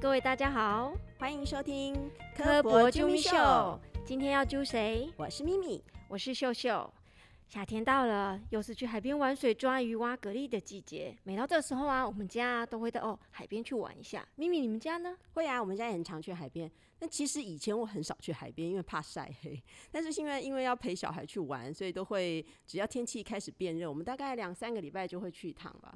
各位大家好，欢迎收听科博啾咪秀。今天要揪谁？我是咪咪，我是秀秀。夏天到了，又是去海边玩水、抓鱼、挖蛤蜊的季节。每到这时候啊，我们家都会到哦海边去玩一下。咪咪，你们家呢？会啊，我们家也很常去海边。那其实以前我很少去海边，因为怕晒黑。但是现在因为要陪小孩去玩，所以都会只要天气开始变热，我们大概两三个礼拜就会去一趟吧。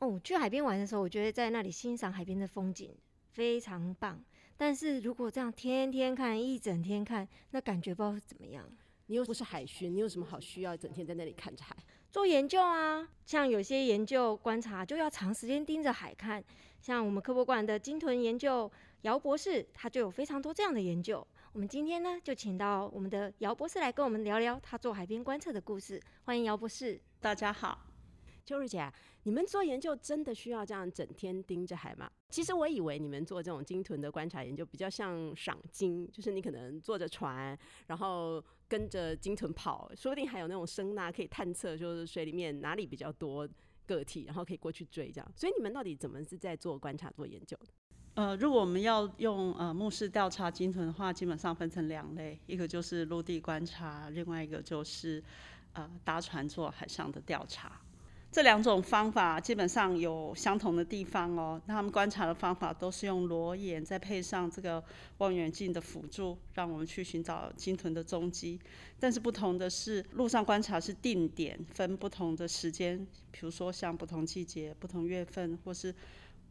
哦，去海边玩的时候，我觉得在那里欣赏海边的风景非常棒。但是如果这样天天看、一整天看，那感觉不知道是怎么样。你又不是海巡，你有什么好需要整天在那里看着海做研究啊？像有些研究观察就要长时间盯着海看，像我们科博馆的鲸豚研究，姚博士他就有非常多这样的研究。我们今天呢就请到我们的姚博士来跟我们聊聊他做海边观测的故事。欢迎姚博士，大家好。秋日姐，你们做研究真的需要这样整天盯着海吗？其实我以为你们做这种鲸豚的观察研究比较像赏鲸，就是你可能坐着船，然后跟着鲸豚跑，说不定还有那种声呐可以探测，就是水里面哪里比较多个体，然后可以过去追这样。所以你们到底怎么是在做观察、做研究的？呃，如果我们要用呃目视调查鲸豚的话，基本上分成两类，一个就是陆地观察，另外一个就是呃搭船做海上的调查。这两种方法基本上有相同的地方哦。那他们观察的方法都是用裸眼，再配上这个望远镜的辅助，让我们去寻找鲸豚的踪迹。但是不同的是，陆上观察是定点分不同的时间，比如说像不同季节、不同月份，或是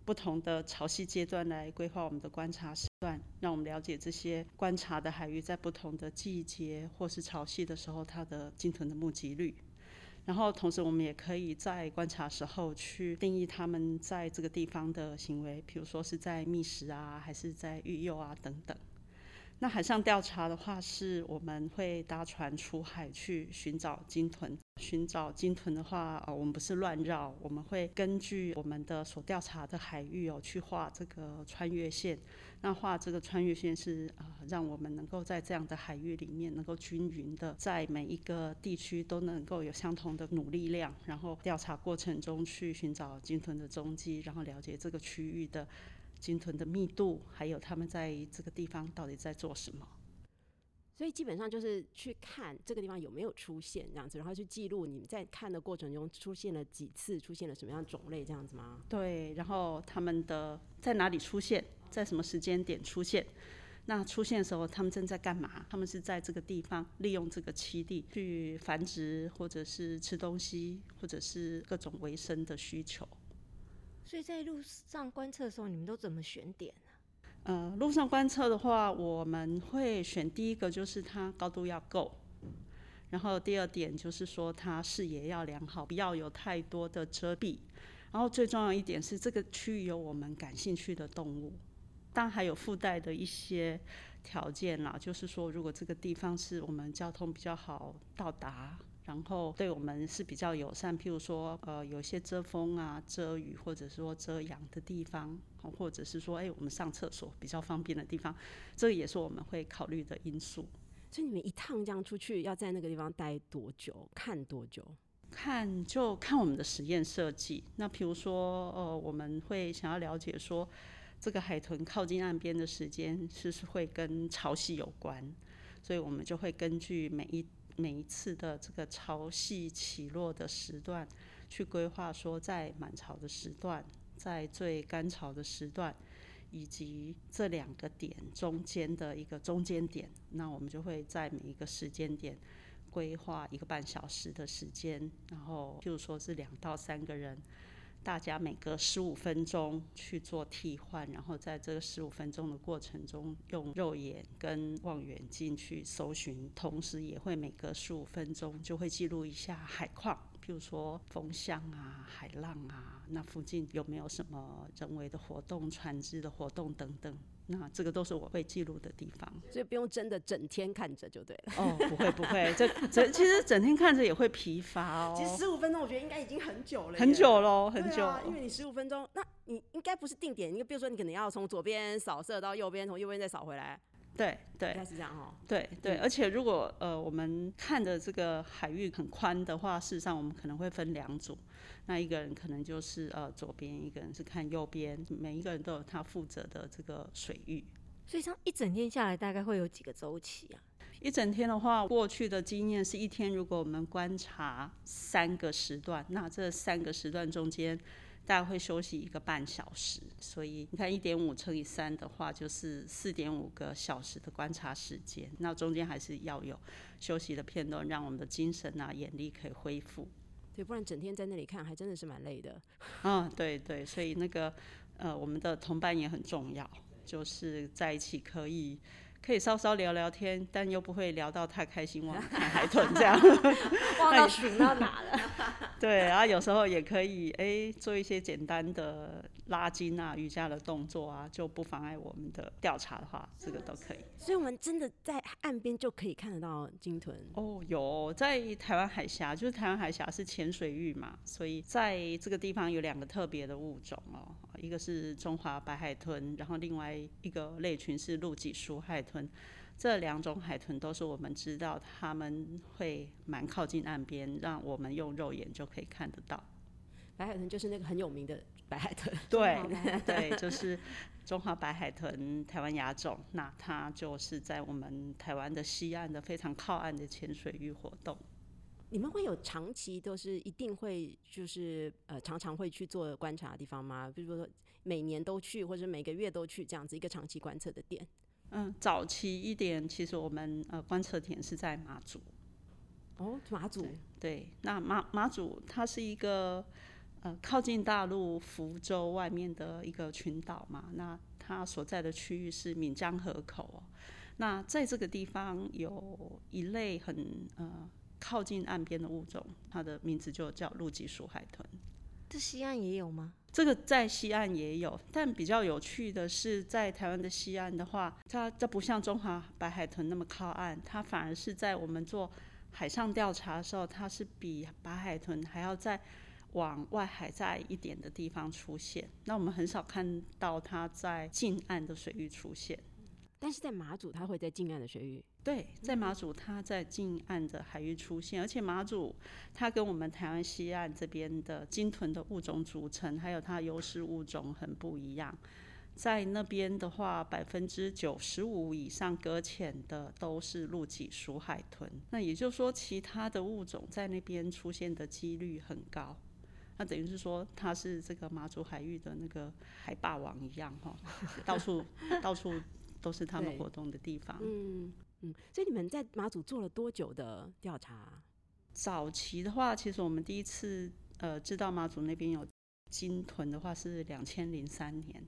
不同的潮汐阶段来规划我们的观察时段，让我们了解这些观察的海域在不同的季节或是潮汐的时候，它的鲸豚的目击率。然后，同时我们也可以在观察时候去定义他们在这个地方的行为，比如说是在觅食啊，还是在育幼啊等等。那海上调查的话，是我们会搭船出海去寻找鲸豚。寻找鲸豚的话，呃，我们不是乱绕，我们会根据我们的所调查的海域哦，去画这个穿越线。那画这个穿越线是呃，让我们能够在这样的海域里面，能够均匀的在每一个地区都能够有相同的努力量，然后调查过程中去寻找鲸豚的踪迹，然后了解这个区域的。鲸豚的密度，还有他们在这个地方到底在做什么？所以基本上就是去看这个地方有没有出现这样子，然后去记录你们在看的过程中出现了几次，出现了什么样种类这样子吗？对，然后他们的在哪里出现，在什么时间点出现？那出现的时候他们正在干嘛？他们是在这个地方利用这个栖地去繁殖，或者是吃东西，或者是各种维生的需求。所以在路上观测的时候，你们都怎么选点呢？呃，路上观测的话，我们会选第一个就是它高度要够，然后第二点就是说它视野要良好，不要有太多的遮蔽，然后最重要一点是这个区域有我们感兴趣的动物，当然还有附带的一些条件啦，就是说如果这个地方是我们交通比较好到达。然后对我们是比较友善，譬如说，呃，有些遮风啊、遮雨或者说遮阳的地方，或者是说，哎，我们上厕所比较方便的地方，这个也是我们会考虑的因素。所以你们一趟这样出去，要在那个地方待多久？看多久？看就看我们的实验设计。那譬如说，呃，我们会想要了解说，这个海豚靠近岸边的时间是是会跟潮汐有关，所以我们就会根据每一。每一次的这个潮汐起落的时段，去规划说，在满潮的时段，在最干潮的时段，以及这两个点中间的一个中间点，那我们就会在每一个时间点规划一个半小时的时间，然后譬如说是两到三个人。大家每隔十五分钟去做替换，然后在这个十五分钟的过程中，用肉眼跟望远镜去搜寻，同时也会每隔十五分钟就会记录一下海况，比如说风向啊、海浪啊，那附近有没有什么人为的活动、船只的活动等等。那这个都是我会记录的地方，所以不用真的整天看着就对了。哦，不会不会，这这其实整天看着也会疲乏哦。其实十五分钟我觉得应该已经很久了，很久喽，很久。因为你十五分钟，那你应该不是定点，因为比如说你可能要从左边扫射到右边，从右边再扫回来。对对应该是这样哦。对对，嗯而且如果呃我们看的这个海域很宽的话，事实上我们可能会分两组，那一个人可能就是呃左边，一个人是看右边，每一个人都有他负责的这个水域。所以像一整天下来，大概会有几个周期啊？一整天的话，过去的经验是一天，如果我们观察三个时段，那这三个时段中间大概会休息一个半小时，所以你看一点五乘以三的话，就是四点五个小时的观察时间。那中间还是要有休息的片段，让我们的精神啊、眼力可以恢复。对，不然整天在那里看，还真的是蛮累的。嗯，对对，所以那个呃，我们的同伴也很重要，就是在一起可以。可以稍稍聊聊天，但又不会聊到太开心，忘了看海豚 这样。忘到数到哪了？对，然后有时候也可以哎做一些简单的拉筋啊、瑜伽的动作啊，就不妨碍我们的调查的话，这个都可以。所以我们真的在岸边就可以看得到鲸豚。哦，有在台湾海峡，就是台湾海峡是浅水域嘛，所以在这个地方有两个特别的物种哦，一个是中华白海豚，然后另外一个类群是陆脊鼠海豚。这两种海豚都是我们知道它们会蛮靠近岸边，让我们用肉眼就可以看得到。白海豚就是那个很有名的白海豚。对 对，就是中华白海豚台湾亚种，那它就是在我们台湾的西岸的非常靠岸的浅水域活动。你们会有长期都是一定会就是呃常常会去做观察的地方吗？比如说每年都去，或者每个月都去这样子一个长期观测的点？嗯，早期一点，其实我们呃观测点是在马祖。哦，马祖。对，那马马祖它是一个呃靠近大陆福州外面的一个群岛嘛，那它所在的区域是闽江河口哦。那在这个地方有一类很呃靠近岸边的物种，它的名字就叫陆脊鼠海豚。这西岸也有吗？这个在西岸也有，但比较有趣的是，在台湾的西岸的话，它这不像中华白海豚那么靠岸，它反而是在我们做海上调查的时候，它是比白海豚还要再往外海在一点的地方出现。那我们很少看到它在近岸的水域出现。但是在马祖，它会在近岸的水域。对，在马祖它在近岸的海域出现，而且马祖它跟我们台湾西岸这边的鲸豚的物种组成，还有它优势物种很不一样。在那边的话，百分之九十五以上搁浅的都是陆脊鼠海豚，那也就是说，其他的物种在那边出现的几率很高。那等于是说，他是这个马祖海域的那个海霸王一样哈，到处到处都是他们活动的地方。嗯嗯。所以你们在马祖做了多久的调查啊？早期的话，其实我们第一次呃知道马祖那边有鲸豚的话是两千零三年，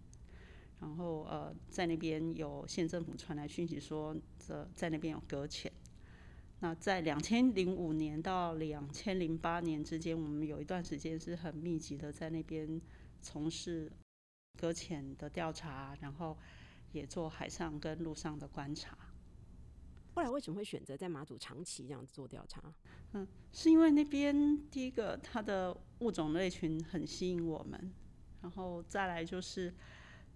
然后呃在那边有县政府传来讯息说这在那边有搁浅。那在两千零五年到两千零八年之间，我们有一段时间是很密集的在那边从事搁浅的调查，然后也做海上跟陆上的观察。后来为什么会选择在马祖长期这样子做调查？嗯是因为那边第一个它的物种类群很吸引我们，然后再来就是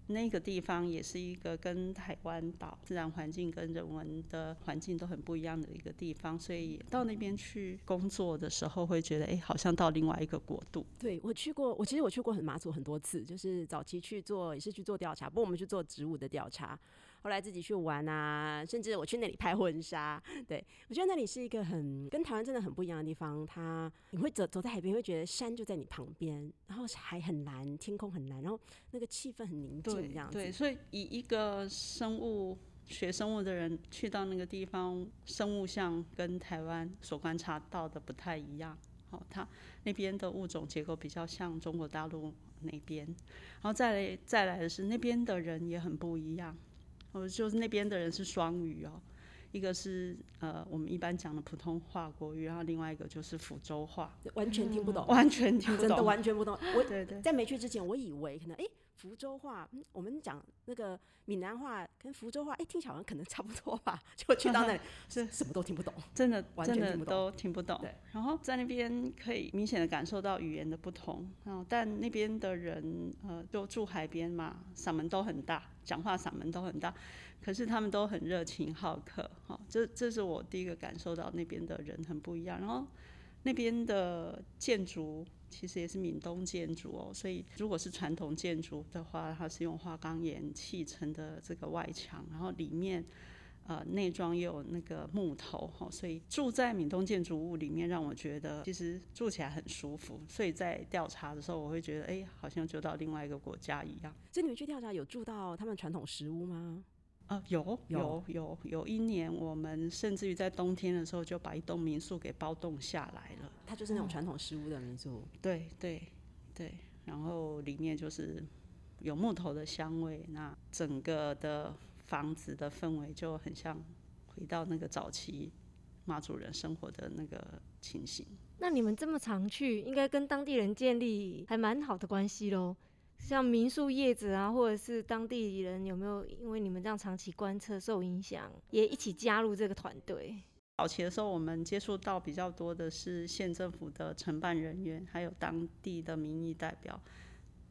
那个地方也是一个跟台湾岛自然环境跟人文的环境都很不一样的一个地方，所以到那边去工作的时候会觉得，哎、好像到另外一个国度。对我去过，我其实我去过很马祖很多次，就是早期去做也是去做调查，不过我们去做植物的调查，后来自己去玩啊，甚至我去那里拍婚纱。对我觉得那里是一个很跟台湾真的很不一样的地方，它你会走走在海边，会觉得山就在你旁边，然后海很蓝，天空很蓝，然后那个气氛很宁静样子。对，所以以一个生物学生物的人去到那个地方，生物像跟台湾所观察到的不太一样。哦，它那边的物种结构比较像中国大陆那边，然后再来再来的是那边的人也很不一样。哦，就是那边的人是双语哦，一个是呃我们一般讲的普通话国语，然后另外一个就是福州话，完全听不懂，完全听不懂真的懂。完全不懂。我对对在没去之前，我以为可能诶，福州话，嗯，我们讲那个闽南话跟福州话，哎、听起来好像可能差不多吧？就去到那里 是什么都听不懂。真的完全真的听不懂都听不懂对。然后在那边可以明显的感受到语言的不同，然后但那边的人呃就住海边嘛，嗓门都很大，讲话嗓门都很大，可是他们都很热情好客，哈、这这是我第一个感受到那边的人很不一样。然后那边的建筑其实也是闽东建筑哦，所以如果是传统建筑的话，它是用花岗岩砌成的这个外墙，然后里面呃内装也有那个木头哈，所以住在闽东建筑物里面，让我觉得其实住起来很舒服。所以在调查的时候，我会觉得哎、好像就到另外一个国家一样。所以你们去调查有住到他们传统食屋吗？啊，有有有有有一年，我们甚至于在冬天的时候就把一栋民宿给包栋下来了。它就是那种传统食屋的民宿。对对对，然后里面就是有木头的香味，那整个的房子的氛围就很像回到那个早期马祖人生活的那个情形。那你们这么常去，应该跟当地人建立还蛮好的关系喽。像民宿业者啊，或者是当地人，有没有因为你们这样长期观测受影响，也一起加入这个团队？早期的时候，我们接触到比较多的是县政府的承办人员，还有当地的民意代表。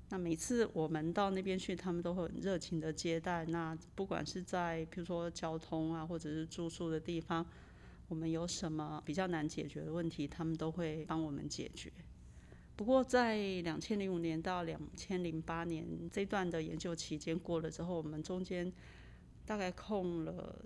那每次我们到那边去，他们都很热情的接待。那不管是在比如说交通啊，或者是住宿的地方，我们有什么比较难解决的问题，他们都会帮我们解决。不过在两千零五年到两千零八年这段的研究期间过了之后，我们中间大概空了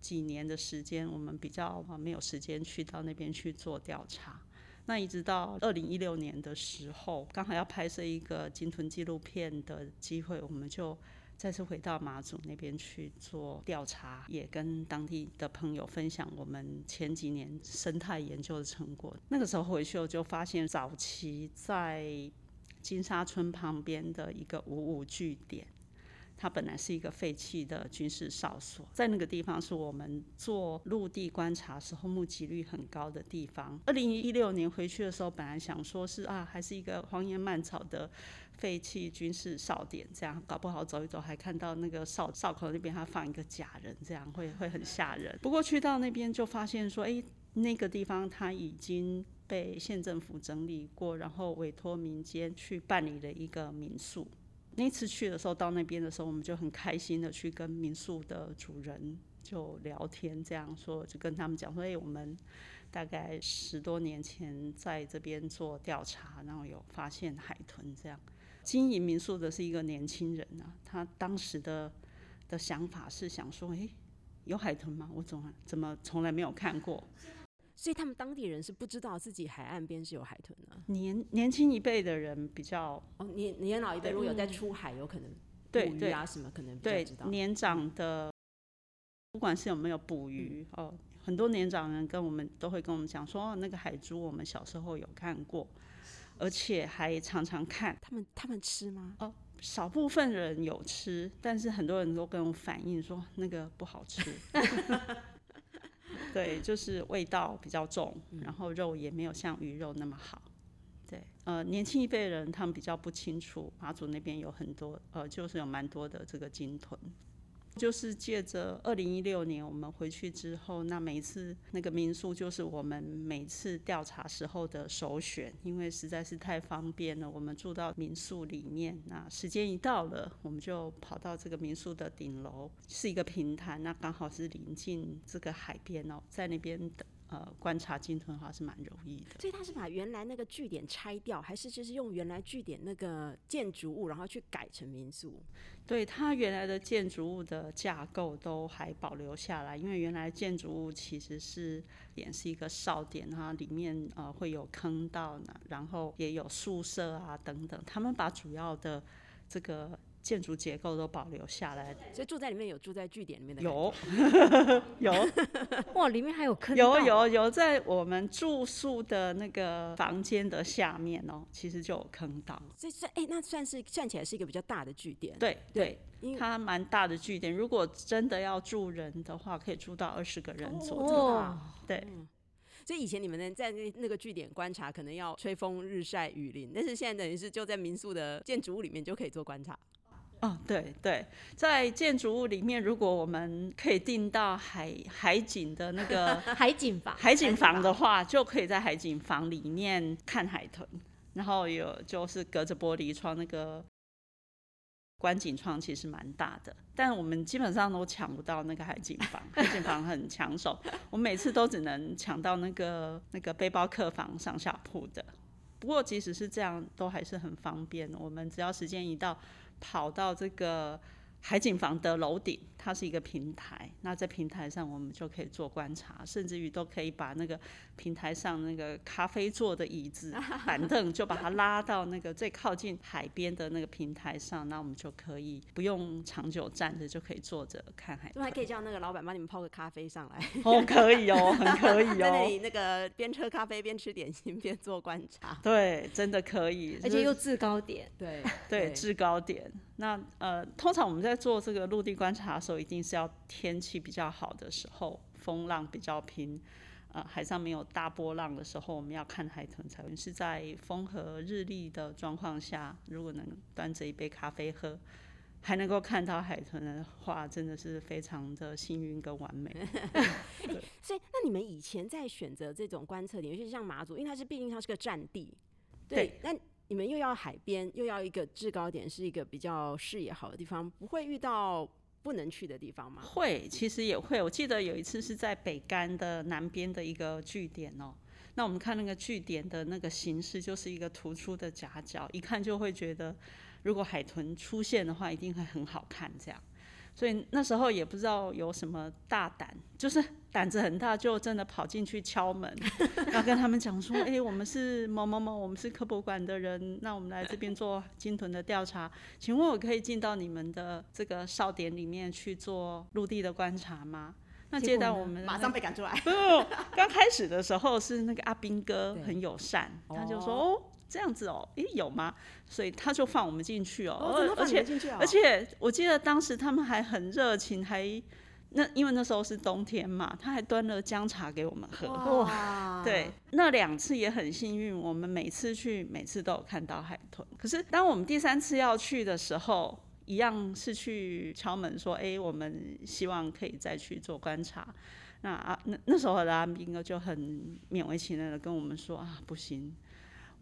几年的时间，我们比较没有时间去到那边去做调查。那一直到二零一六年的时候，刚好要拍摄一个金豚纪录片的机会，我们就再次回到马祖那边去做调查，也跟当地的朋友分享我们前几年生态研究的成果。那个时候回去我就发现，早期在金沙村旁边的一个五五据点。它本来是一个废弃的军事哨所，在那个地方是我们做陆地观察时候目击率很高的地方。二零一六年回去的时候，本来想说是啊，还是一个荒烟蔓草的废弃军事哨点，这样搞不好走一走还看到那个哨哨口那边还放一个假人，这样会会很吓人。不过去到那边就发现说，哎、那个地方它已经被县政府整理过，然后委托民间去办理了一个民宿。那次去的时候，到那边的时候，我们就很开心的去跟民宿的主人就聊天，这样说就跟他们讲说，哎、我们大概十多年前在这边做调查，然后有发现海豚这样。经营民宿的是一个年轻人啊，他当时的的想法是想说，哎、有海豚吗？我怎么怎么从来没有看过？所以他们当地人是不知道自己海岸边是有海豚的。年年轻一辈的人比较哦，年年老一辈如果有在出海，有可能捕鱼啊什么，可能比较对知道。年长的，不管是有没有捕鱼、哦，很多年长人跟我们都会跟我们讲说，哦，那个海珠我们小时候有看过，而且还常常看。他们他们吃吗？哦少部分人有吃，但是很多人都跟我反映说那个不好吃。对，就是味道比较重，然后肉也没有像鱼肉那么好。对，呃，年轻一辈人他们比较不清楚，马祖那边有很多，呃，就是有蛮多的这个鲸豚。就是借着二零一六年我们回去之后，那每次那个民宿就是我们每次调查时候的首选，因为实在是太方便了。我们住到民宿里面，那时间一到了，我们就跑到这个民宿的顶楼，是一个平台，那刚好是临近这个海边哦，在那边的呃观察鲸豚的话是蛮容易的。所以他是把原来那个据点拆掉，还是就是用原来据点那个建筑物，然后去改成民宿？对它原来的建筑物的架构都还保留下来，因为原来建筑物其实是也是一个哨点，它里面呃会有坑道呢，然后也有宿舍啊等等，他们把主要的这个建筑结构都保留下来。所以住在里面有住在据点里面的有 有哇，里面还有坑有道有有，在我们住宿的那个房间的下面哦，其实就有坑道。所以算哎、那算是算起来是一个比较大的据点。对对，因为它蛮大的据点，如果真的要住人的话，可以住到二十个人左右。哇，对，所以以前你们呢在那那个据点观察，可能要吹风日晒雨淋，但是现在等于是就在民宿的建筑物里面就可以做观察。哦，对对，在建筑物里面，如果我们可以订到海海景的那个 海景房，海景房的话，就可以在海景房里面看海豚，然后有就是隔着玻璃窗那个观景窗其实蛮大的，但我们基本上都抢不到那个海景房，海景房很抢手，我每次都只能抢到那个那个背包客房上下铺的。不过即使是这样，都还是很方便。我们只要时间一到，跑到这个。海景房的楼顶，它是一个平台。那在平台上，我们就可以做观察，甚至于都可以把那个平台上那个咖啡座的椅子、板凳，就把它拉到那个最靠近海边的那个平台上。那我们就可以不用长久站着，就可以坐着看海。还可以叫那个老板帮你们泡个咖啡上来。哦，可以哦，很可以哦。在 那里那个边喝咖啡边吃点心边做观察。对，真的可以，而且又制高点。对 对，制高点。那呃，通常我们在做这个陆地观察的时候，一定是要天气比较好的时候，风浪比较平，呃，海上没有大波浪的时候，我们要看海豚才会是在风和日丽的状况下，如果能端着一杯咖啡喝，还能够看到海豚的话，真的是非常的幸运跟完美。所以，那你们以前在选择这种观测点，尤其是像马祖，因为它是毕竟它是个战地，对，那。你们又要海边，又要一个制高点，是一个比较视野好的地方，不会遇到不能去的地方吗？会，其实也会。我记得有一次是在北干的南边的一个据点哦，那我们看那个据点的那个形式，就是一个突出的夹角，一看就会觉得，如果海豚出现的话，一定会很好看这样。所以那时候也不知道有什么大胆，就是胆子很大，就真的跑进去敲门，然后跟他们讲说：“哎，我们是某某某，我们是科博馆的人，那我们来这边做鲸豚的调查，请问我可以进到你们的这个哨点里面去做陆地的观察吗？”那接待我们马上被赶出来。不，刚开始的时候是那个阿兵哥很友善，他就说：“哦。”这样子哦，诶，有吗？所以他就放我们进去哦，而且而且我记得当时他们还很热情，还那因为那时候是冬天嘛，他还端了姜茶给我们喝。哇！对，那两次也很幸运，我们每次去每次都有看到海豚。可是当我们第三次要去的时候，一样是去敲门说，哎，我们希望可以再去做观察。那啊，那那时候的阿斌哥就很勉为其难的跟我们说啊，不行。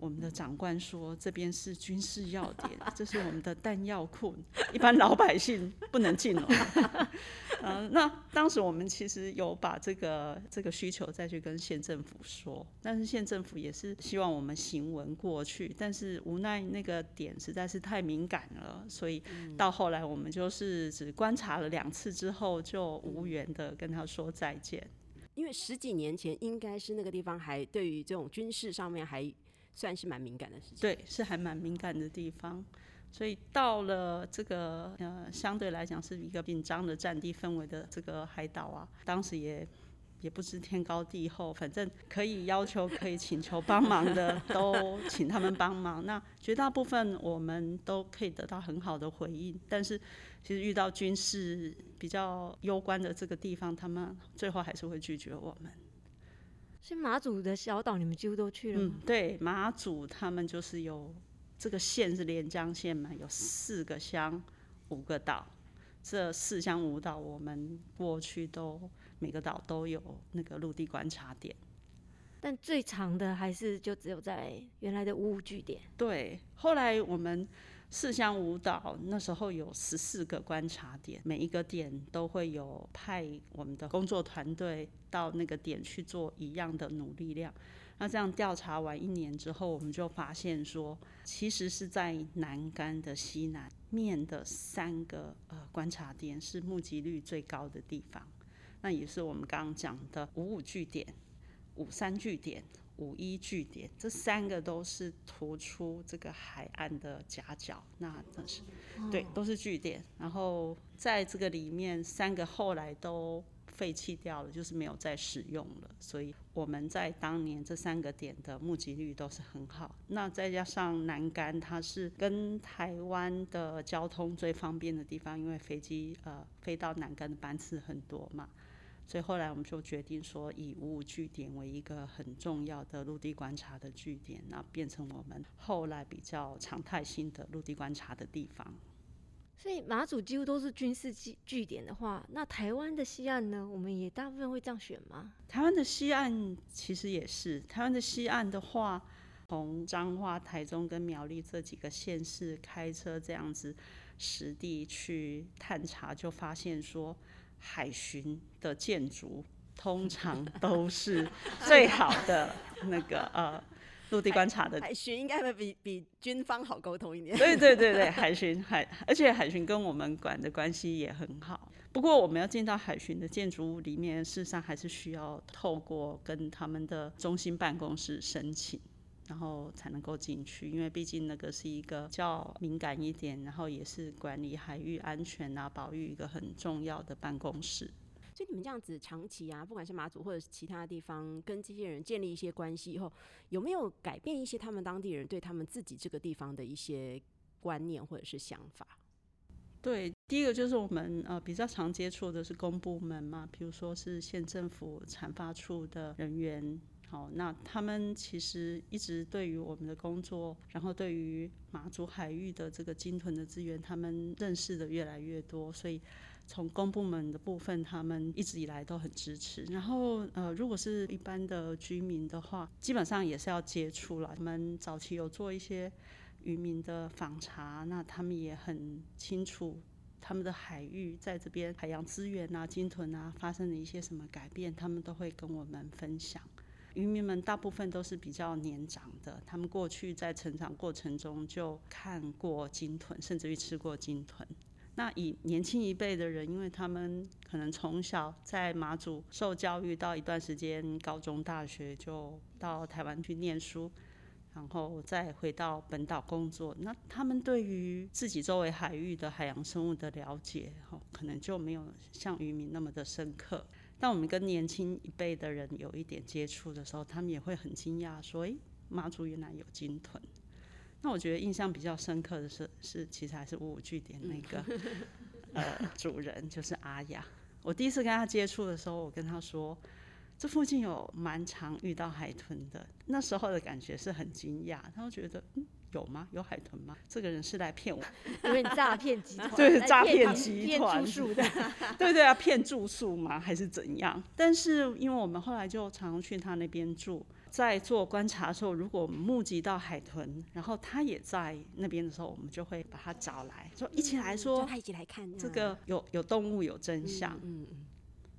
我们的长官说，这边是军事要点，这是我们的弹药库，一般老百姓不能进哦。嗯，那当时我们其实有把这个这个需求再去跟县政府说，但是县政府也是希望我们行文过去，但是无奈那个点实在是太敏感了，所以到后来我们就是只观察了两次之后，就无缘的跟他说再见。因为十几年前应该是那个地方还对于这种军事上面还。算是蛮敏感的事情，对，是还蛮敏感的地方，所以到了这个呃，相对来讲是一个紧张的战地氛围的这个海岛啊，当时也也不知天高地厚，反正可以要求、可以请求帮忙的都请他们帮忙。那绝大部分我们都可以得到很好的回应，但是其实遇到军事比较攸关的这个地方，他们最后还是会拒绝我们。是马祖的小岛，你们几乎都去了吗？嗯，对，马祖他们就是有这个县是连江县嘛，有四个乡，五个岛，这四乡五岛我们过去都每个岛都有那个陆地观察点，但最长的还是就只有在原来的五五据点。对，后来我们。四乡五岛那时候有十四个观察点，每一个点都会有派我们的工作团队到那个点去做一样的努力量。那这样调查完一年之后，我们就发现说，其实是在南干的西南面的三个呃观察点是目击率最高的地方。那也是我们刚刚讲的五五据点、五三据点。五一据点，这三个都是突出这个海岸的夹角，那那是对，都是据点。然后在这个里面，三个后来都废弃掉了，就是没有再使用了。所以我们在当年这三个点的募集率都是很好。那再加上南竿，它是跟台湾的交通最方便的地方，因为飞机呃飞到南竿的班次很多嘛。所以后来我们就决定说，以五五据点为一个很重要的陆地观察的据点，那变成我们后来比较常态性的陆地观察的地方。所以马祖几乎都是军事据据点的话，那台湾的西岸呢？我们也大部分会这样选吗？台湾的西岸其实也是，台湾的西岸的话，从彰化、台中跟苗栗这几个县市开车这样子实地去探查，就发现说海巡的建筑通常都是最好的那个呃。陆地观察的海巡应该会比比军方好沟通一点。对对对对，海巡海，而且海巡跟我们管的关系也很好。不过我们要进到海巡的建筑物里面，事实上还是需要透过跟他们的中心办公室申请，然后才能够进去。因为毕竟那个是一个较敏感一点，然后也是管理海域安全啊、保育一个很重要的办公室。所以你们这样子长期啊，不管是马祖或者是其他地方，跟这些人建立一些关系以后，有没有改变一些他们当地人对他们自己这个地方的一些观念或者是想法？对，第一个就是我们呃比较常接触的是公部门嘛，比如说是县政府产发处的人员，好，那他们其实一直对于我们的工作，然后对于马祖海域的这个鲸豚的资源，他们认识的越来越多，所以。从公部门的部分，他们一直以来都很支持。然后，呃，如果是一般的居民的话，基本上也是要接触了。我们早期有做一些渔民的访查，那他们也很清楚他们的海域在这边海洋资源啊、鲸豚啊发生了一些什么改变，他们都会跟我们分享。渔民们大部分都是比较年长的，他们过去在成长过程中就看过鲸豚，甚至于吃过鲸豚。那以年轻一辈的人，因为他们可能从小在马祖受教育，到一段时间高中、大学就到台湾去念书，然后再回到本岛工作。那他们对于自己周围海域的海洋生物的了解，哈，可能就没有像渔民那么的深刻。当我们跟年轻一辈的人有一点接触的时候，他们也会很惊讶，说：“诶，妈祖原来有鲸豚。”那我觉得印象比较深刻的是，是其实还是五五据点那个呃主人，就是阿雅。我第一次跟他接触的时候，我跟他说，这附近有蛮常遇到海豚的。那时候的感觉是很惊讶，他会觉得嗯有吗？有海豚吗？这个人是来骗我，因为诈骗集团，对诈骗集团住宿的，对对啊，骗住宿吗？还是怎样？但是因为我们后来就常去他那边住。在做观察的时候，如果我们目击到海豚，然后他也在那边的时候，我们就会把他找来说一起来说，他一起来看这个有有动物有真相。嗯嗯。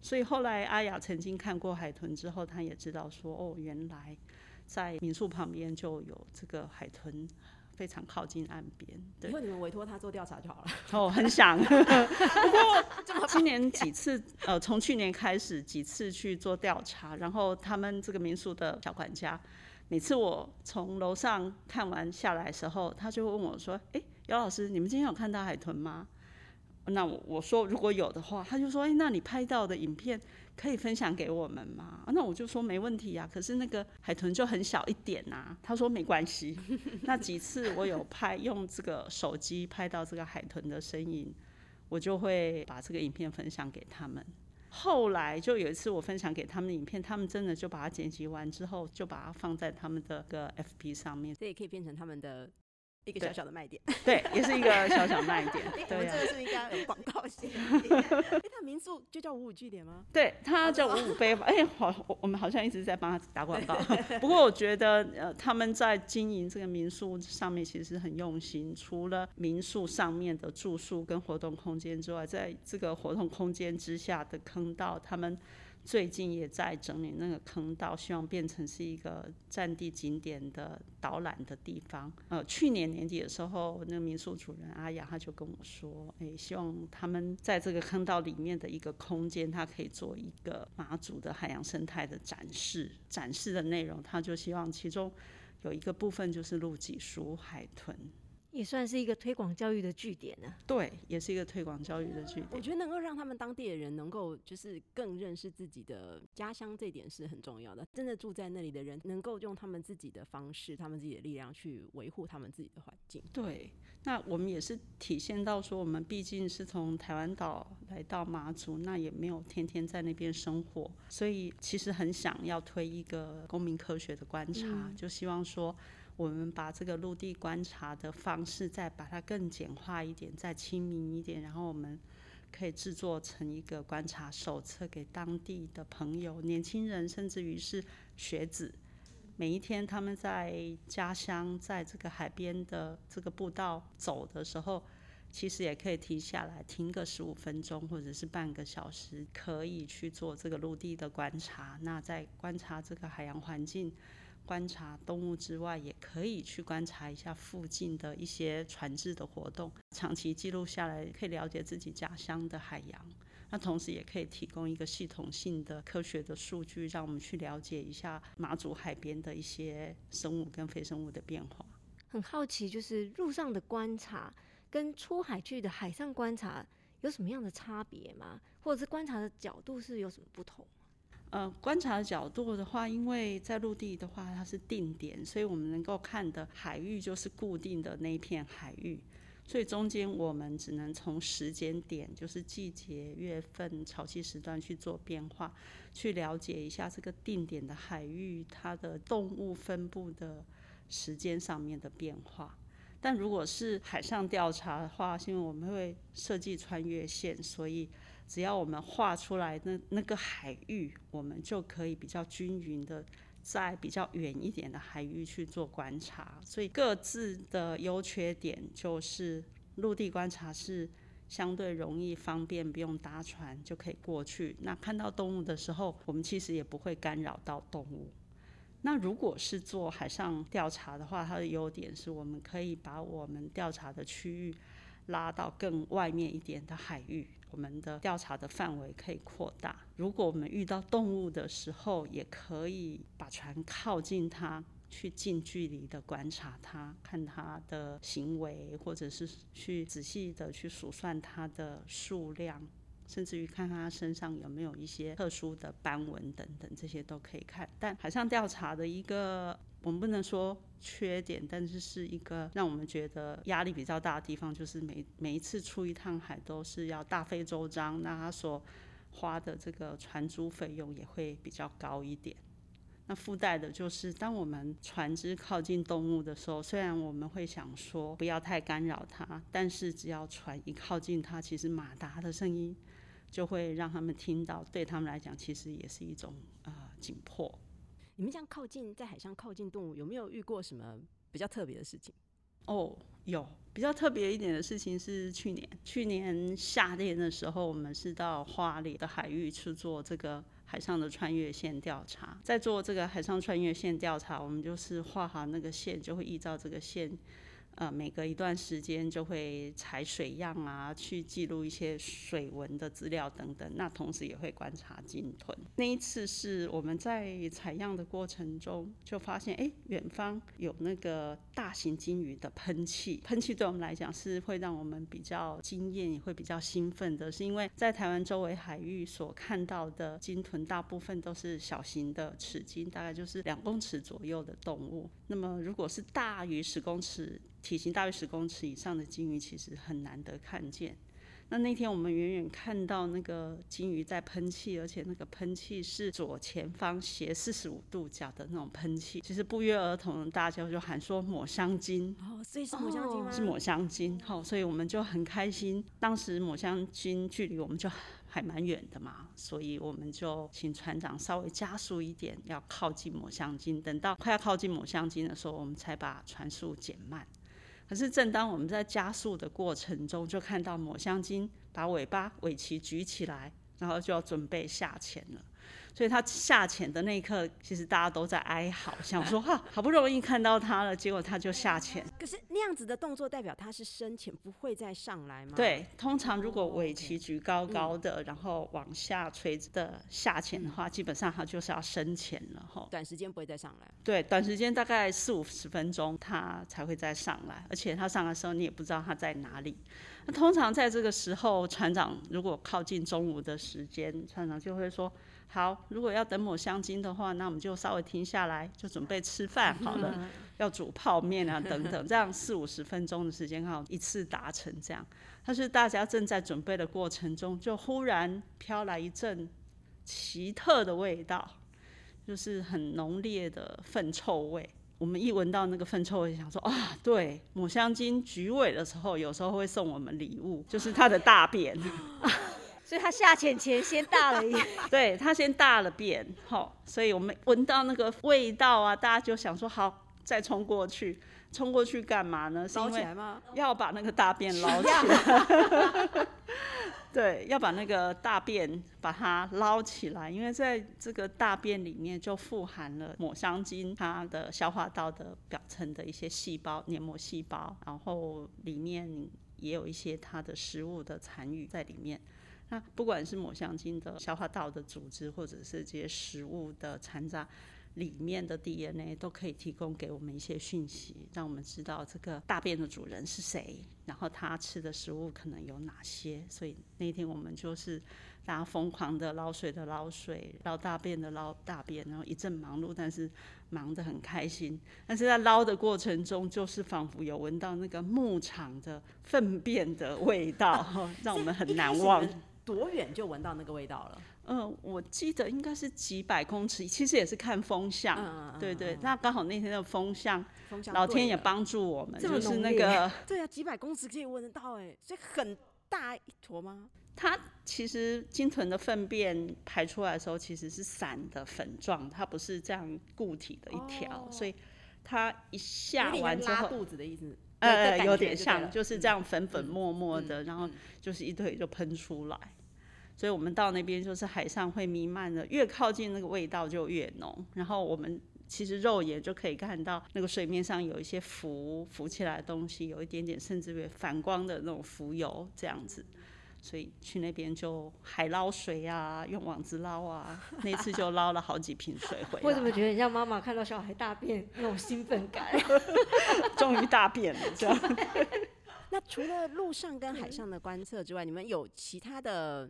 所以后来阿雅曾经看过海豚之后，他也知道说哦，原来在民宿旁边就有这个海豚。非常靠近岸边，以后你们委托他做调查就好了。哦，很想。不过今年几次，呃，从去年开始几次去做调查，然后他们这个民宿的小管家，每次我从楼上看完下来的时候，他就问我说：“哎，姚老师，你们今天有看到海豚吗？”那我我说如果有的话，他就说：“哎，那你拍到的影片。”可以分享给我们吗？那我就说没问题呀。可是那个海豚就很小一点呐。他说没关系。那几次我有拍用这个手机拍到这个海豚的身影，我就会把这个影片分享给他们。后来就有一次我分享给他们的影片，他们真的就把它剪辑完之后，就把它放在他们的个 FB 上面。这也可以变成他们的。一个小小的卖点，对，也是一个小小卖点。我们这个是应该有广告性。哎，他民宿就叫五五据点吗？对，他叫五五杯。哎，好，我我们好像一直在帮他打广告。不过我觉得，呃，他们在经营这个民宿上面其实很用心。除了民宿上面的住宿跟活动空间之外，在这个活动空间之下的坑道，他们。最近也在整理那个坑道，希望变成是一个战地景点的导览的地方。呃，去年年底的时候，那个民宿主人阿雅他就跟我说，哎，希望他们在这个坑道里面的一个空间，他可以做一个马祖的海洋生态的展示。展示的内容，他就希望其中有一个部分就是陆脊鼠海豚。也算是一个推广教育的据点呢。对，也是一个推广教育的据点。我觉得能够让他们当地的人能够就是更认识自己的家乡，这点是很重要的。真的住在那里的人，能够用他们自己的方式、他们自己的力量去维护他们自己的环境。对，那我们也是体现到说，我们毕竟是从台湾岛来到马祖，那也没有天天在那边生活，所以其实很想要推一个公民科学的观察，就希望说。我们把这个陆地观察的方式再把它更简化一点，再亲民一点，然后我们可以制作成一个观察手册给当地的朋友、年轻人，甚至于是学子。每一天他们在家乡，在这个海边的这个步道走的时候，其实也可以停下来，停个十五分钟或者是半个小时，可以去做这个陆地的观察。那在观察这个海洋环境。观察动物之外，也可以去观察一下附近的一些船只的活动，长期记录下来，可以了解自己家乡的海洋。那同时也可以提供一个系统性的科学的数据，让我们去了解一下马祖海边的一些生物跟非生物的变化。很好奇，就是陆上的观察跟出海去的海上观察有什么样的差别吗？或者是观察的角度是有什么不同？呃，观察的角度的话，因为在陆地的话，它是定点，所以我们能够看的海域就是固定的那片海域，所以中间我们只能从时间点，就是季节、月份、潮汐时段去做变化，去了解一下这个定点的海域它的动物分布的时间上面的变化。但如果是海上调查的话，是因为我们会设计穿越线，所以。只要我们画出来那那个海域，我们就可以比较均匀的在比较远一点的海域去做观察。所以各自的优缺点就是，陆地观察是相对容易方便，不用搭船就可以过去。那看到动物的时候，我们其实也不会干扰到动物。那如果是做海上调查的话，它的优点是我们可以把我们调查的区域拉到更外面一点的海域。我们的调查的范围可以扩大。如果我们遇到动物的时候，也可以把船靠近它，去近距离的观察它，看它的行为，或者是去仔细的去数算它的数量，甚至于看它身上有没有一些特殊的斑纹等等，这些都可以看。但海上调查的一个。我们不能说缺点，但是是一个让我们觉得压力比较大的地方，就是每每一次出一趟海都是要大费周章，那他所花的这个船租费用也会比较高一点。那附带的就是，当我们船只靠近动物的时候，虽然我们会想说不要太干扰它，但是只要船一靠近它，其实马达的声音就会让他们听到，对他们来讲，其实也是一种呃紧迫。你们这样靠近，在海上靠近动物，有没有遇过什么比较特别的事情？哦，有比较特别一点的事情是去年，去年夏天的时候，我们是到花里的海域去做这个海上的穿越线调查。在做这个海上穿越线调查，我们就是画好那个线，就会依照这个线。呃，每隔一段时间就会采水样啊，去记录一些水文的资料等等。那同时也会观察鲸豚。那一次是我们在采样的过程中就发现，哎，远方有那个大型鲸鱼的喷气。喷气对我们来讲是会让我们比较惊艳，也会比较兴奋的，是因为在台湾周围海域所看到的鲸豚大部分都是小型的齿鲸，大概就是两公尺左右的动物。那么如果是大于十公尺，体型大于十公尺以上的鲸鱼其实很难得看见。那那天我们远远看到那个鲸鱼在喷气，而且那个喷气是左前方斜四十五度角的那种喷气。其实不约而同，大家就喊说抹香鲸。哦，所以是抹香鲸吗？是抹香鲸。好，所以我们就很开心。当时抹香鲸距离我们就还蛮远的嘛，所以我们就请船长稍微加速一点，要靠近抹香鲸。等到快要靠近抹香鲸的时候，我们才把船速减慢。可是，正当我们在加速的过程中，就看到抹香鲸把尾巴尾鳍举起来，然后就要准备下潜了。所以他下潜的那一刻，其实大家都在哀嚎，想说哈，好不容易看到他了，结果他就下潜。可是那样子的动作代表他是深潜，不会再上来吗？对，通常如果尾鳍举高高的，然后往下垂直的下潜的话，基本上他就是要深潜了哈。短时间不会再上来。对，短时间大概四五十分钟，他才会再上来，而且他上来的时候，你也不知道他在哪里。那通常在这个时候，船长如果靠近中午的时间，船长就会说。好，如果要等抹香鲸的话，那我们就稍微停下来，就准备吃饭好了。要煮泡面啊，等等，这样四五十分钟的时间，好一次达成这样。但是大家正在准备的过程中，就忽然飘来一阵奇特的味道，就是很浓烈的粪臭味。我们一闻到那个粪臭味，想说啊，对，抹香鲸菊尾的时候，有时候会送我们礼物，就是它的大便。所以它下潜前先大了一，对，它先大了便，好，所以我们闻到那个味道啊，大家就想说好，再冲过去，冲过去干嘛呢？是因为捞起来吗？要把那个大便捞起来。对，要把那个大便把它捞起来，因为在这个大便里面就富含了抹香鲸它的消化道的表层的一些细胞、黏膜细胞，然后里面也有一些它的食物的残余在里面。那不管是抹香鲸的消化道的组织，或者是这些食物的残渣里面的 DNA，都可以提供给我们一些讯息，让我们知道这个大便的主人是谁，然后他吃的食物可能有哪些。所以那天我们就是大家疯狂的捞水的捞水，捞大便的捞大便，然后一阵忙碌，但是忙得很开心。但是在捞的过程中，就是仿佛有闻到那个牧场的粪便的味道，让我们很难忘。多远就闻到那个味道了？嗯，我记得应该是几百公尺，其实也是看风向。嗯嗯对对，那刚好那天的风向，风向老天也帮助我们，就是那个 对啊，几百公尺可以闻得到哎，所以很大一坨吗？它其实鲸豚的粪便排出来的时候，其实是散的粉状，它不是这样固体的一条，哦所以它一下完之后，肚子的意思。呃，有点像，就是这样粉粉末末的，嗯然后嗯就是一堆就喷出来。所以我们到那边就是海上会弥漫的，越靠近那个味道就越浓。然后我们其实肉眼就可以看到那个水面上有一些浮浮起来的东西，有一点点甚至于反光的那种浮油这样子。所以去那边就海捞水啊，用网子捞啊，那次就捞了好几瓶水回来我怎么来，觉得很像妈妈看到小孩大便那种兴奋感？终于大便了这样。那除了陆上跟海上的观测之外，你们有其他的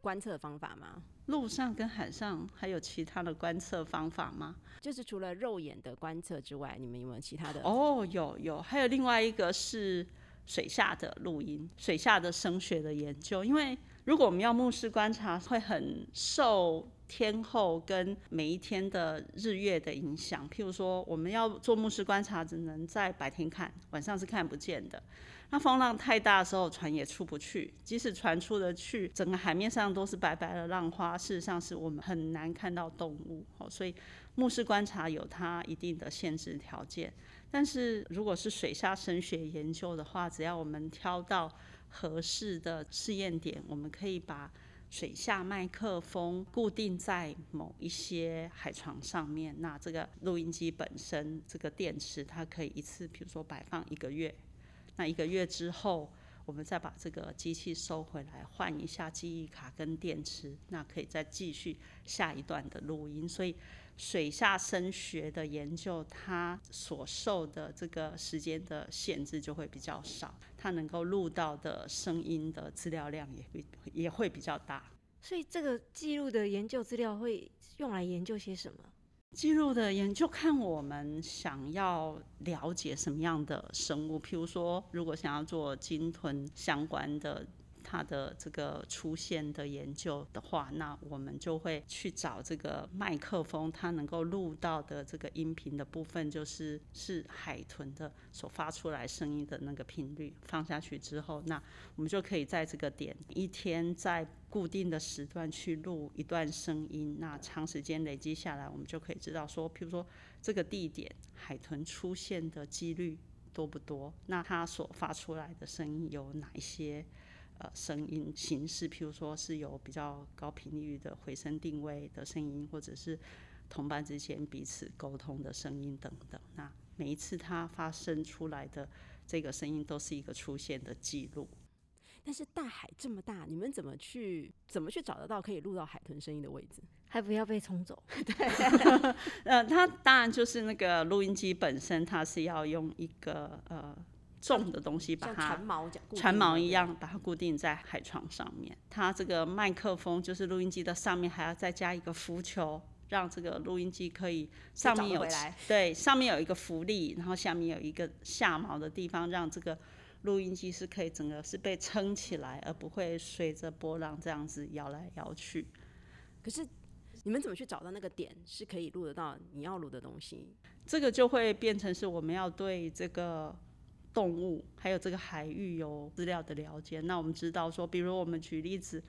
观测方法吗？路上跟海上还有其他的观测方法吗？就是除了肉眼的观测之外，你们有没有其他的？哦，有有，还有另外一个是水下的录音，水下的声学的研究。因为如果我们要目视观察，会很受天候跟每一天的日月的影响。譬如说，我们要做目视观察，只能在白天看，晚上是看不见的。那风浪太大的时候，船也出不去。即使船出得去，整个海面上都是白白的浪花，事实上是我们很难看到动物。哦，所以目视观察有它一定的限制条件。但是如果是水下声学研究的话，只要我们挑到合适的试验点，我们可以把水下麦克风固定在某一些海床上面。那这个录音机本身这个电池，它可以一次，比如说摆放一个月。那一个月之后，我们再把这个机器收回来，换一下记忆卡跟电池，那可以再继续下一段的录音。所以水下声学的研究，它所受的这个时间的限制就会比较少，它能够录到的声音的资料量也会也会比较大。所以这个记录的研究资料会用来研究些什么？记录的研究看我们想要了解什么样的生物，譬如说，如果想要做鲸豚相关的它的这个出现的研究的话，那我们就会去找这个麦克风，它能够录到的这个音频的部分，就是是海豚的所发出来声音的那个频率放下去之后，那我们就可以在这个点一天在固定的时段去录一段声音，那长时间累积下来，我们就可以知道说，譬如说这个地点海豚出现的几率多不多，那它所发出来的声音有哪一些呃声音形式，譬如说是有比较高频率的回声定位的声音，或者是同伴之间彼此沟通的声音等等。那每一次它发生出来的这个声音，都是一个出现的记录。但是大海这么大，你们怎么去怎么去找得到可以录到海豚声音的位置？还不要被冲走？对 呃，它当然就是那个录音机本身，它是要用一个呃重的东西把它船锚船锚一样把它固定在海床上面。它这个麦克风就是录音机的上面还要再加一个浮球，让这个录音机可以上面有来对上面有一个浮力，然后下面有一个下锚的地方，让这个录音机是可以整个是被撑起来，而不会随着波浪这样子摇来摇去。可是你们怎么去找到那个点是可以录得到你要录的东西？这个就会变成是我们要对这个动物还有这个海域有资料的了解。那我们知道说，比如我们举例子。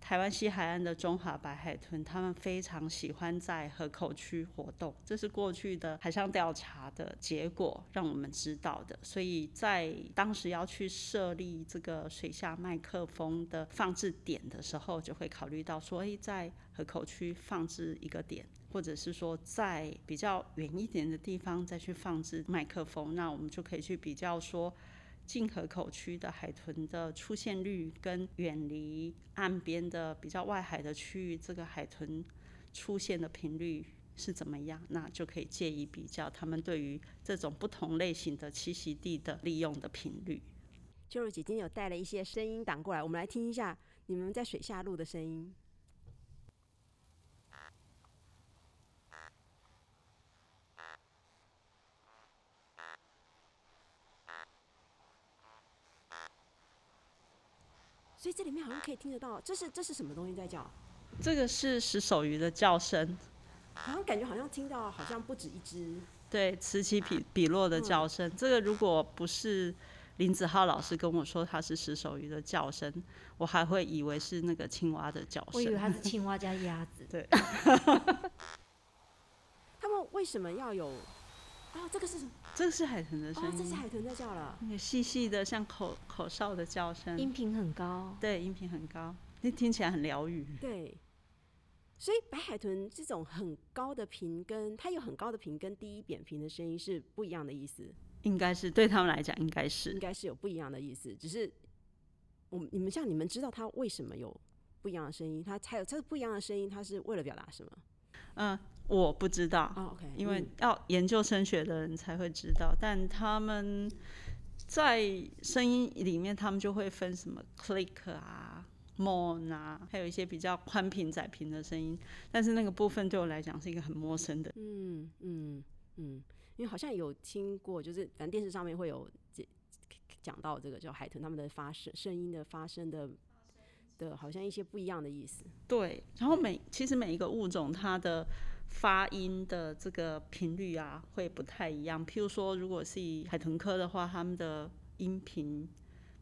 台湾西海岸的中华白海豚，他们非常喜欢在河口区活动，这是过去的海上调查的结果，让我们知道的。所以在当时要去设立这个水下麦克风的放置点的时候，就会考虑到说，诶，在河口区放置一个点，或者是说在比较远一点的地方再去放置麦克风，那我们就可以去比较说。近河口区的海豚的出现率跟远离岸边的比较外海的区域，这个海豚出现的频率是怎么样？那就可以借以比较他们对于这种不同类型的栖息地的利用的频率。秋如姐今天有带了一些声音档过来，我们来听一下你们在水下录的声音。所以这里面好像可以听得到，这是这是什么东西在叫？这个是石手鱼的叫声，好像感觉好像听到好像不止一只。对，此起彼彼落的叫声。这个如果不是林子浩老师跟我说它是石手鱼的叫声，我还会以为是那个青蛙的叫声。我以为它是青蛙加鸭子。对。他们为什么要有？啊，这个是什么？这个是海豚的声音。这是海豚在叫了。那个细细的，像口口哨的叫声。音频很高。对，音频很高，那听起来很疗愈。对。所以白海豚这种很高的频，跟它有很高的频，跟低一扁平的声音是不一样的意思。应该是对他们来讲，应该是。应该是有不一样的意思，只是我你们像你们知道它为什么有不一样的声音？它才有这个不一样的声音，它是为了表达什么？嗯。我不知道，因为要研究声学的人才会知道。但他们在声音里面，他们就会分什么 click 啊、moan 啊，还有一些比较宽频、窄频的声音。但是那个部分对我来讲是一个很陌生的。嗯嗯嗯，因为好像有听过，就是反正电视上面会有讲讲到这个叫海豚他们的发声声音的发声的的，好像一些不一样的意思。对，然后每其实每一个物种它的。发音的这个频率啊，会不太一样。譬如说，如果是海豚科的话，他们的音频，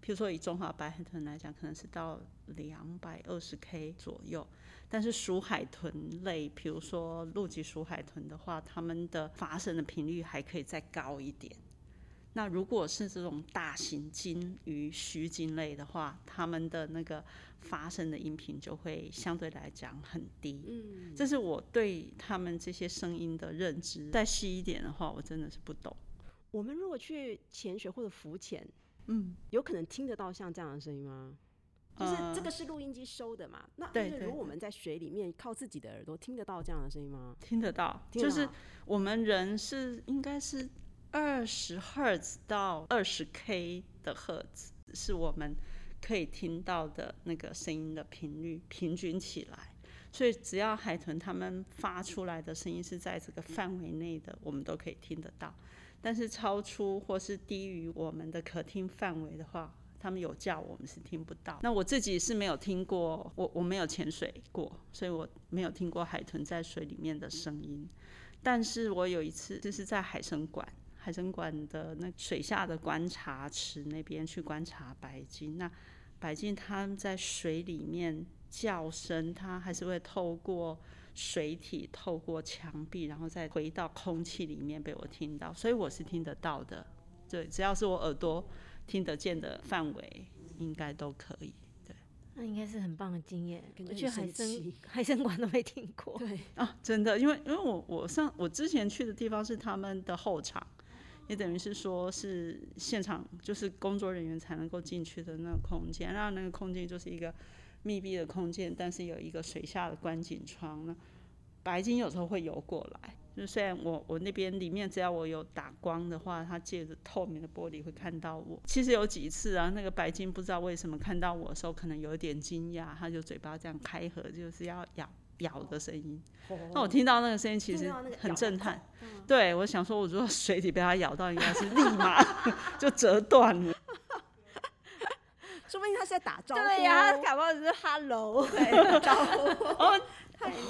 譬如说以中华白海豚来讲，可能是到两百二十 K 左右。但是属海豚类，譬如说陆籍属海豚的话，它们的发声的频率还可以再高一点。那如果是这种大型鲸鱼、须鲸类的话，它们的那个发声的音频就会相对来讲很低。嗯，这是我对他们这些声音的认知。再细一点的话，我真的是不懂。我们如果去潜水或者浮潜，嗯，有可能听得到像这样的声音吗？就是这个是录音机收的嘛？那但是如果我们在水里面靠自己的耳朵听得到这样的声音吗？听得到，就是我们人是应该是。二十赫兹到二十 K 的赫兹是我们可以听到的那个声音的频率，平均起来。所以只要海豚它们发出来的声音是在这个范围内的，我们都可以听得到。但是超出或是低于我们的可听范围的话，它们有叫我们是听不到。那我自己是没有听过，我我没有潜水过，所以我没有听过海豚在水里面的声音。但是我有一次就是在海生馆。海参馆的那水下的观察池那边去观察白鲸，那白鲸它在水里面叫声，它还是会透过水体、透过墙壁，然后再回到空气里面被我听到，所以我是听得到的。对，只要是我耳朵听得见的范围，应该都可以。对，那应该是很棒的经验。我去海参海参馆都没听过。对啊，真的，因为因为我我上我之前去的地方是他们的后场。也等于是说，是现场就是工作人员才能够进去的那个空间，然后那个空间就是一个密闭的空间，但是有一个水下的观景窗呢。白鲸有时候会游过来，就虽然我我那边里面只要我有打光的话，它借着透明的玻璃会看到我。其实有几次啊，那个白鲸不知道为什么看到我的时候，可能有一点惊讶，它就嘴巴这样开合，就是要咬。咬的声音，那我听到那个声音其实很震撼。对，我想说，我如果水底被它咬到，应该是立马 就折断了。说不定它是在打招呼。对呀，它搞不好是 hello，对，招呼。哦，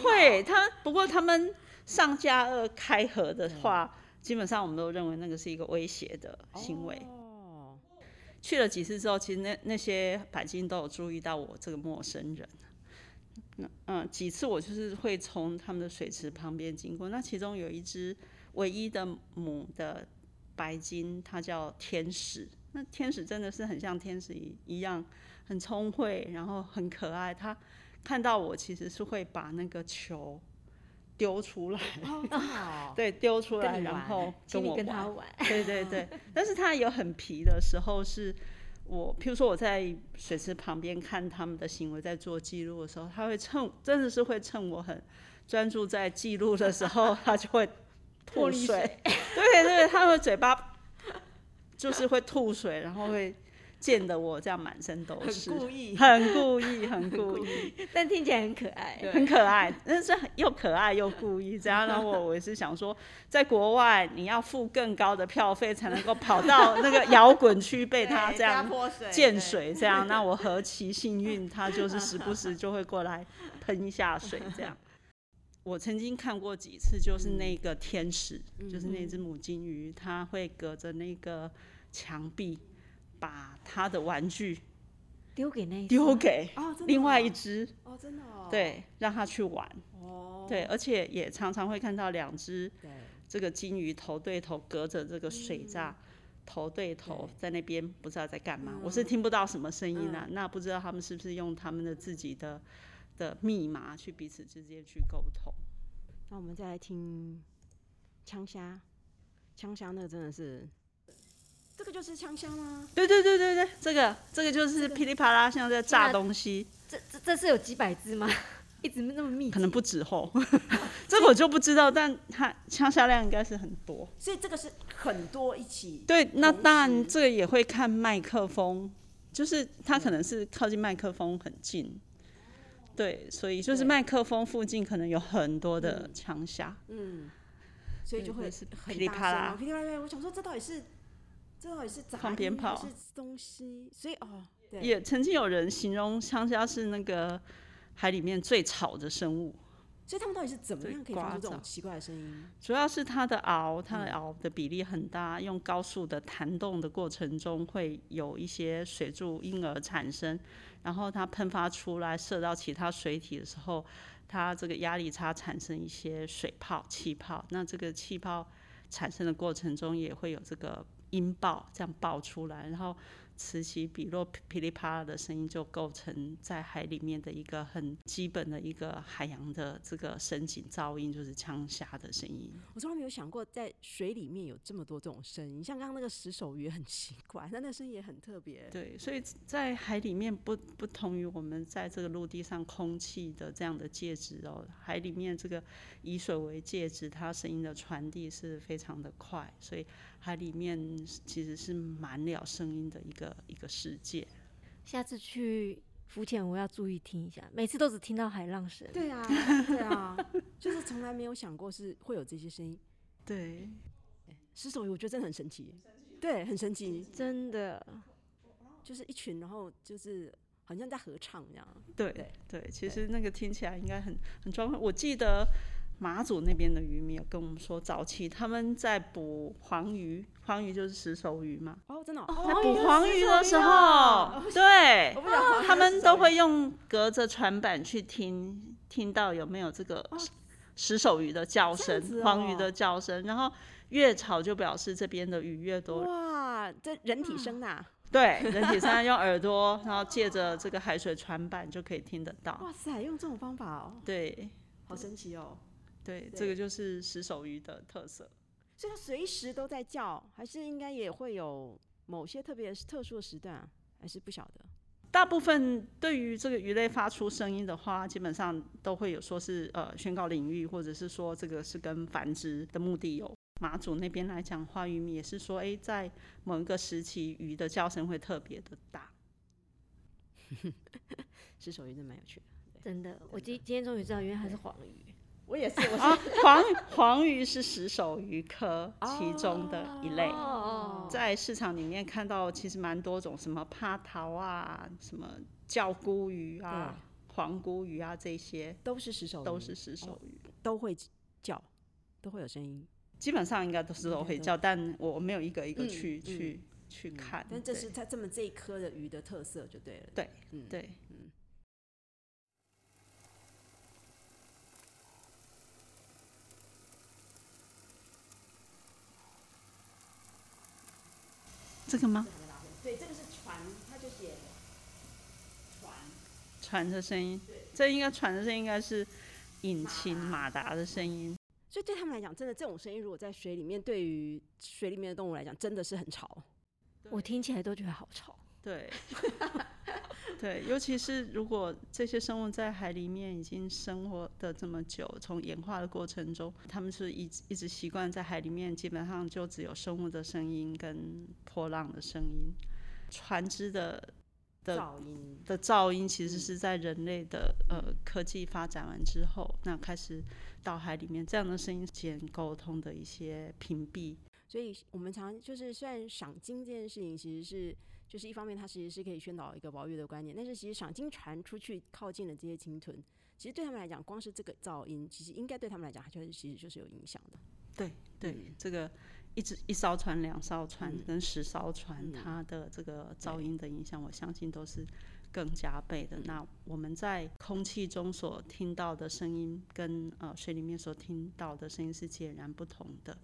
会，他不过他们上加二开合的话，基本上我们都认为那个是一个威胁的行为。哦，去了几次之后，其实那那些百姓都有注意到我这个陌生人。那嗯，几次我就是会从他们的水池旁边经过，那其中有一只唯一的母的白金，它叫天使。那天使真的是很像天使一一样，很聪慧，然后很可爱。它看到我其实是会把那个球丢出来，对，丢出来，然后跟我玩。跟他玩，对对对，但是它有很皮的时候，是我，譬如说我在水池旁边看他们的行为，在做记录的时候，他会趁真的是会趁我很专注在记录的时候，他就会吐水。对对，他的嘴巴就是会吐水，然后会溅得我这样满身都很是，故意，很故意，很故意。但听起来很可爱。很可爱，但是又可爱又故意这样。然后我我也是想说，在国外你要付更高的票费才能够跑到那个摇滚区 被他这样溅水这样，那我何其幸运，他就是时不时就会过来喷一下水这样。我曾经看过几次，就是那个天使，就是那只母金鱼，它会隔着那个墙壁，把他的玩具丢给那丢给另外一哦只，哦，真的哦，对，让他去玩。哦，对，而且也常常会看到两只对，这个金鱼头对头隔着这个水闸，头对头在那边不知道在干嘛。我是听不到什么声音啊，那不知道他们是不是用他们的自己的的密码去彼此之间去沟通。那我们再来听枪虾，枪虾那个真的是，这个就是枪虾吗？对对对对对，这个这个就是噼里啪啦像在炸东西，这这这是有几百只吗？一直那么密，可能不止后，这个我就不知道，但它枪虾量应该是很多。所以这个是很多一起，对，那同当然时这个也会看麦克风，就是它可能是靠近麦克风很近，对，所以就是对。麦克风附近可能有很多的枪下，嗯，所以就会是很噼里啪啦。大声哦噼里啪啦。我想说，这到底是这到底是杂放鞭音还炮是东西？所以哦，对，也曾经有人形容香虾是那个海里面最吵的生物，所以他们到底是怎么对样可以发出这种奇怪的声音？主要是它的螯，它的螯的比例很大，用高速的弹动的过程中会有一些水柱因而产生，然后它喷发出来射到其他水体的时候，它这个压力差产生一些水泡、气泡，那这个气泡产生的过程中也会有这个音爆这样爆出来，然后此起彼落、噼里啪啦的声音就构成在海里面的一个很基本的一个海洋的这个深井噪音，就是枪虾的声音。我从来没有想过，在水里面有这么多这种声音。像刚刚那个石手鱼很奇怪，但那声音也很特别。对，所以在海里面不不同于我们在这个陆地上空气的这样的介质哦，海里面这个以水为介质，它声音的传递是非常的快，所以海里面其实是满了声音的一个一个世界。下次去浮潜我要注意听一下，每次都只听到海浪声。对啊，对啊，就是从来没有想过是会有这些声音。对，石手鱼我觉得真的很神奇，对，很神奇，真的，就是一群，然后就是好像在合唱这样。对对对，其实那个听起来应该很很壮观。我记得马祖那边的渔民有跟我们说，早期他们在捕黄鱼，黄鱼就是石手鱼嘛。哦，真的、在哦，捕黄鱼的时哦候，对。他们都会用隔着船板去听，听到有没有这个石手鱼的叫声黄鱼哦的叫声，然后越吵就表示这边的鱼越多。哇，这人体声呐、对，人体上用耳朵，然后借着这个海水船板就可以听得到。哇塞，用这种方法哦，对。好神奇哦。对，对这个就是石手鱼的特色。所以它随时都在叫，还是应该也会有某些特别特殊的时段啊，还是不晓得。大部分对于这个鱼类发出声音的话，基本上都会有说是呃宣告领域，或者是说这个是跟繁殖的目的有。马祖那边来讲，花鱼米也是说，哎，在某一个时期，鱼的叫声会特别的大。石手鱼真蛮有趣的。真的，我今今天终于知道，原来它是黄鱼。我也是，我啊，黄黄鱼是石首鱼科其中的一类，哦。在市场里面看到其实蛮多种，什么趴桃啊，什么叫菇鱼啊，黄骨鱼啊这些都是石首鱼，都是石首鱼，都会叫，都会有声音。基本上应该都是都会叫，但我没有一个一个嗯去、嗯。去去看。但这是它这么这一颗的鱼的特色就对了。对，嗯，对，这个吗？对，这个是船，它就写船。船的声音，这应该船的声音应该是引擎马达的声音。所以对他们来讲，真的这种声音如果在水里面，对于水里面的动物来讲，真的是很吵。我听起来都觉得好吵。对，对，尤其是如果这些生物在海里面已经生活的这么久，从演化的过程中，他们是一直一直习惯在海里面，基本上就只有生物的声音跟波浪的声音，船只的的噪音，的噪音其实是在人类的呃科技发展完之后，那开始到海里面这样的声音间沟通的一些屏蔽。所以我们常就是虽然赏金这件事情其实是就是一方面，它其实是可以宣导一个保育的观念，但是其实赏金船出去靠近了这些鲸豚，其实对他们来讲，光是这个噪音，其实应该对他们来讲，它就是其实就是有影响的。对对，嗯这个一只一艘船、两艘船嗯跟十艘船，嗯它的这个噪音的影响，我相信都是更加倍的。嗯那我们在空气中所听到的声音，跟呃水里面所听到的声音是截然不同的。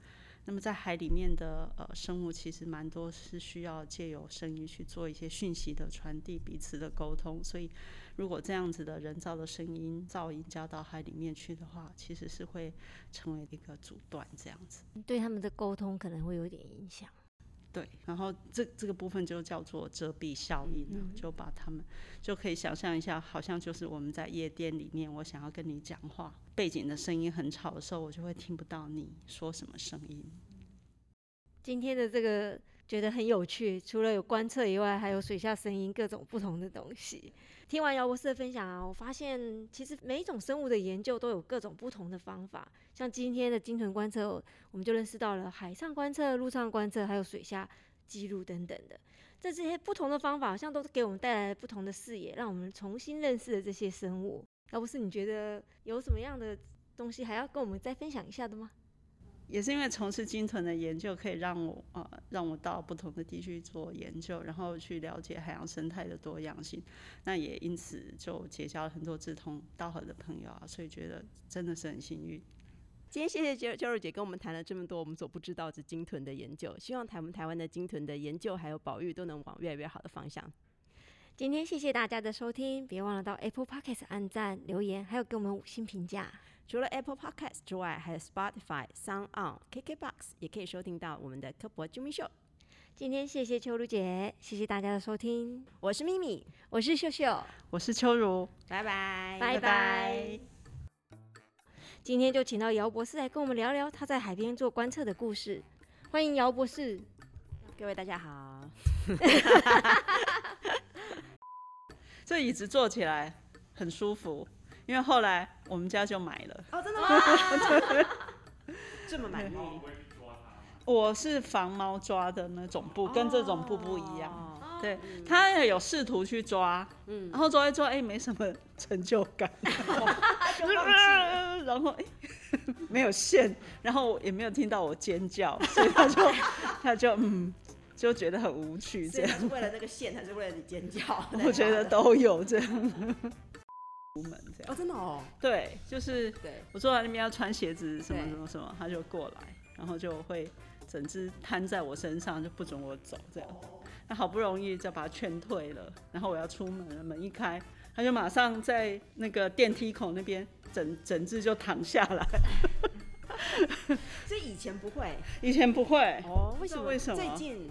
那么在海里面的呃生物，其实蛮多是需要借由声音去做一些讯息的传递、彼此的沟通。所以，如果这样子的人造的声音噪音加到海里面去的话，其实是会成为一个阻断这样子。对他们的沟通可能会有点影响。对，然后这这个部分就叫做遮蔽效应啊，就把他们就可以想象一下，好像就是我们在夜店里面，我想要跟你讲话，背景的声音很吵的时候，我就会听不到你说什么声音。今天的这个觉得很有趣，除了有观测以外，还有水下声音各种不同的东西。听完姚博士的分享啊，我发现其实每一种生物的研究都有各种不同的方法。像今天的鲸豚观测，我们就认识到了海上观测、陆上观测，还有水下记录等等的。这这些不同的方法，好像都给我们带来了不同的视野，让我们重新认识了这些生物。姚博士，你觉得有什么样的东西还要跟我们再分享一下的吗？也是因为从事鲸豚的研究，可以让我呃让我到不同的地区做研究，然后去了解海洋生态的多样性。那也因此就结交了很多志同道合的朋友啊，所以觉得真的是很幸运。今天谢谢秋秋如姐跟我们谈了这么多我们所不知道的鲸豚的研究，希望台我们台湾的鲸豚的研究还有保育都能往越来越好的方向。今天谢谢大家的收听，别忘了到 Apple Podcast 按赞、留言，还有给我们五星评价。除了 Apple Podcast 之外，还有 Spotify、Sound On、KKBox 也可以收听到我们的科博 Jimmy Show。今天谢谢秋如姐，谢谢大家的收听，我是咪咪，我是秀秀，我是秋如，拜拜，拜拜。今天就请到姚博士来跟我们聊聊他在海边做观测的故事。欢迎姚博士。各位大家好。这椅子坐起来很舒服，因为后来我们家就买了。哦，真的吗？这么满意，我是防猫抓的那种布，跟这种布不一样。哦对，他也有试图去抓，嗯然后抓一抓，哎、没什么成就感 然后哎、没有线，然后也没有听到我尖叫，所以他就他就嗯，就觉得很无趣这样。是为了那个线，还是为了你尖叫？我觉得都有这样。出门这样，哦，真的哦，对，就是对，我坐在那边要穿鞋子什么什么什么，他就过来，然后就会整只摊在我身上，就不准我走这样。那好不容易就把他劝退了，然后我要出门了，门一开，他就马上在那个电梯口那边整 整只就躺下来。所以以前不会。以前不会，哦，为什么？为什么？最近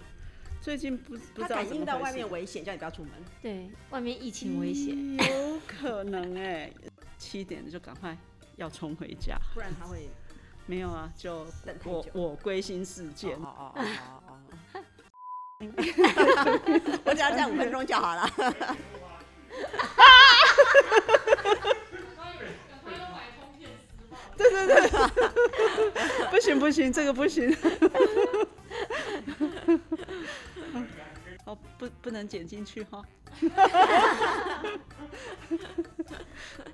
最近不不道感应到外面危险，叫你不要出门。对，外面疫情危险，嗯有可能哎、七点就赶快要冲回家。不然他会 没有啊，就我等太久我归心似箭。哦哦哦哦哦。我只要站五分钟就好了。不行不行，这个不行。哦，不不能剪进去哈。